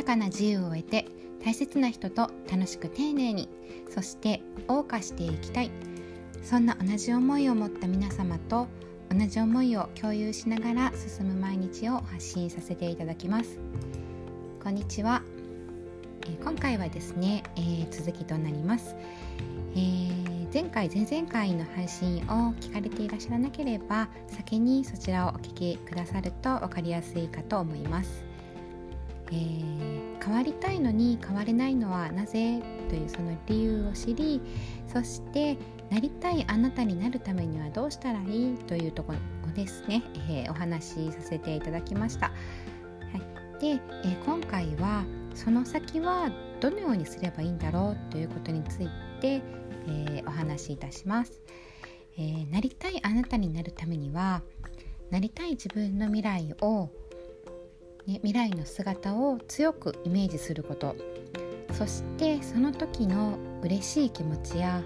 豊かな自由を得て大切な人と楽しく丁寧にそして謳歌していきたい。そんな同じ思いを持った皆様と同じ思いを共有しながら進む毎日を発信させていただきます。こんにちは、えー、今回はですね、えー、続きとなります、えー、前回前々回の配信を聞かれていらっしゃらなければ先にそちらをお聞きくださると分かりやすいかと思います。えー、変わりたいのに変われないのはなぜというその理由を知りそしてなりたいあなたになるためにはどうしたらいいというところをですね、えー、お話しさせていただきました。はい、で、えー、今回はその先はどのようにすればいいんだろうということについて、えお話しいたします、えなりたいあなたになるためにはなりたい自分の未来をね、未来の姿を強くイメージすること。そしてその時の嬉しい気持ちや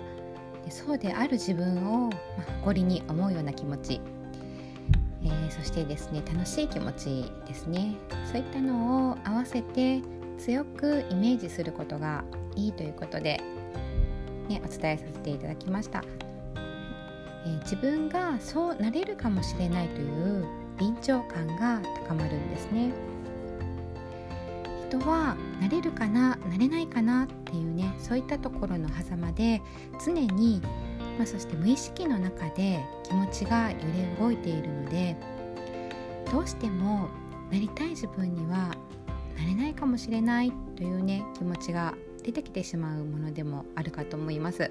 そうである自分を、ま、誇りに思うような気持ち、えー、そしてですね楽しい気持ちですね。そういったのを合わせて強くイメージすることがいいということで、ね、お伝えさせていただきました、えー、自分がそうなれるかもしれないという臨場感が高まるんですね。人はなれるかななれないかなっていうねそういったところの狭間で常に、まあ、そして無意識の中で気持ちが揺れ動いているのでどうしてもなりたい自分にはなれないかもしれないというね気持ちが出てきてしまうものでもあるかと思います。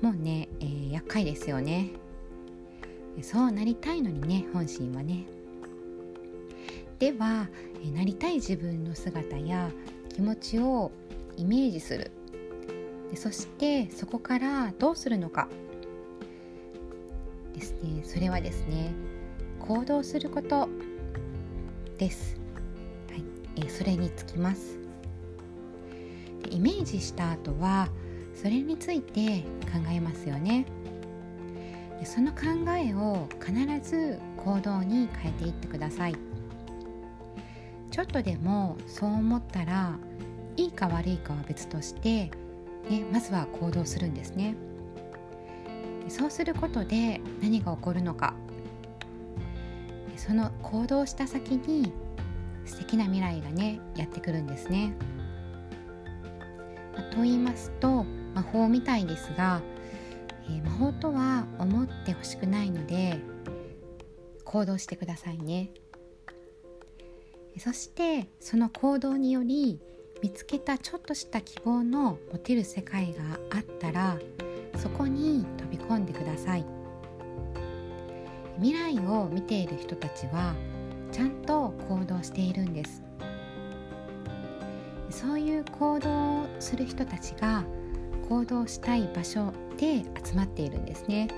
もうね、えー、厄介ですよね。そうなりたいのにね本心はね。ではなりたい自分の姿や気持ちをイメージする。そしてそこからどうするのか。ですね。それはですね行動することです、はい、えそれにつきます。イメージした後はそれについて考えますよね。その考えを必ず行動に変えていってください。ちょっとでもそう思ったらいいか悪いかは別として、ね、まずは行動するんですね。そうすることで何が起こるのか。その行動した先に素敵な未来がねやってくるんですね。と言いますと魔法みたいですがえー、魔法とは思ってほしくないので行動してくださいね。そしてその行動により見つけたちょっとした希望の持てる世界があったらそこに飛び込んでください。未来を見ている人たちはちゃんと行動しているんです。そういう行動をする人たちが行動したい場所で集まっているんですね。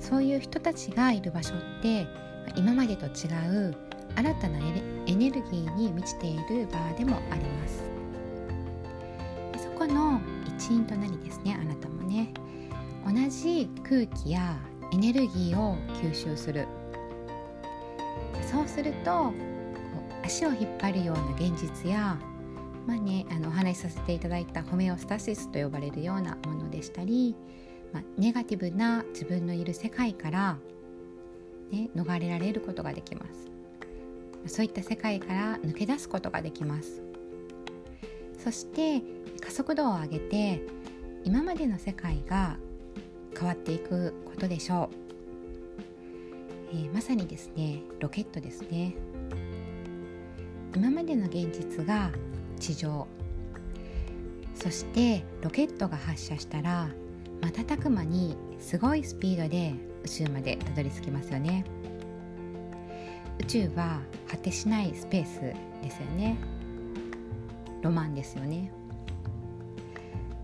そういう人たちがいる場所って今までと違う新たなエネルギーに満ちている場でもあります。そこの一員となりですねあなたもね。同じ空気やエネルギーを吸収する。そうすると足を引っ張るような現実やまあね、あのお話しさせていただいたホメオスタシスと呼ばれるようなものでしたり、まあ、ネガティブな自分のいる世界から、ね、逃れられることができます。そういった世界から抜け出すことができます。そして加速度を上げて今までの世界が変わっていくことでしょう、えー、まさにですねロケットですね。今までの現実が地上。そしてロケットが発射したら瞬く間にすごいスピードで宇宙までたどり着きますよね。宇宙は果てしないスペースですよね。ロマンですよね。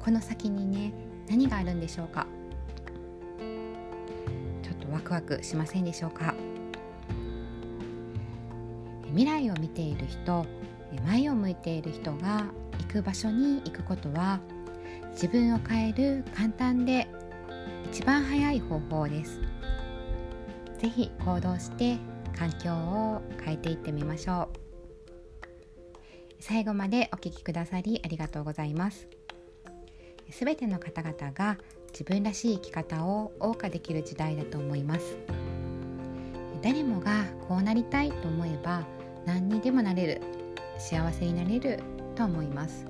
この先にね何があるんでしょうか。ちょっとワクワクしませんでしょうか。未来を見ている人前を向いている人が行く場所に行くことは自分を変える簡単で一番早い方法です。是非行動して環境を変えていってみましょう。最後までお聴きくださりありがとうございます。すべての方々が自分らしい生き方を謳歌できる時代だと思います。誰もがこうなりたいと思えば何にでもなれる。幸せになれると思います。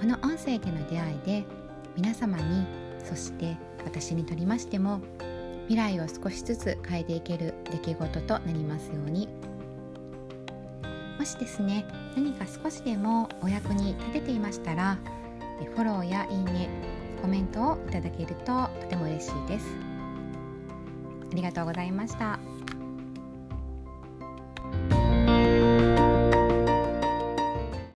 この音声での出会いで皆様にそして私にとりましても未来を少しずつ変えていける出来事となりますように。もしですね何か少しでもお役に立てていましたらフォローやいいねコメントをいただけるととても嬉しいです。ありがとうございました。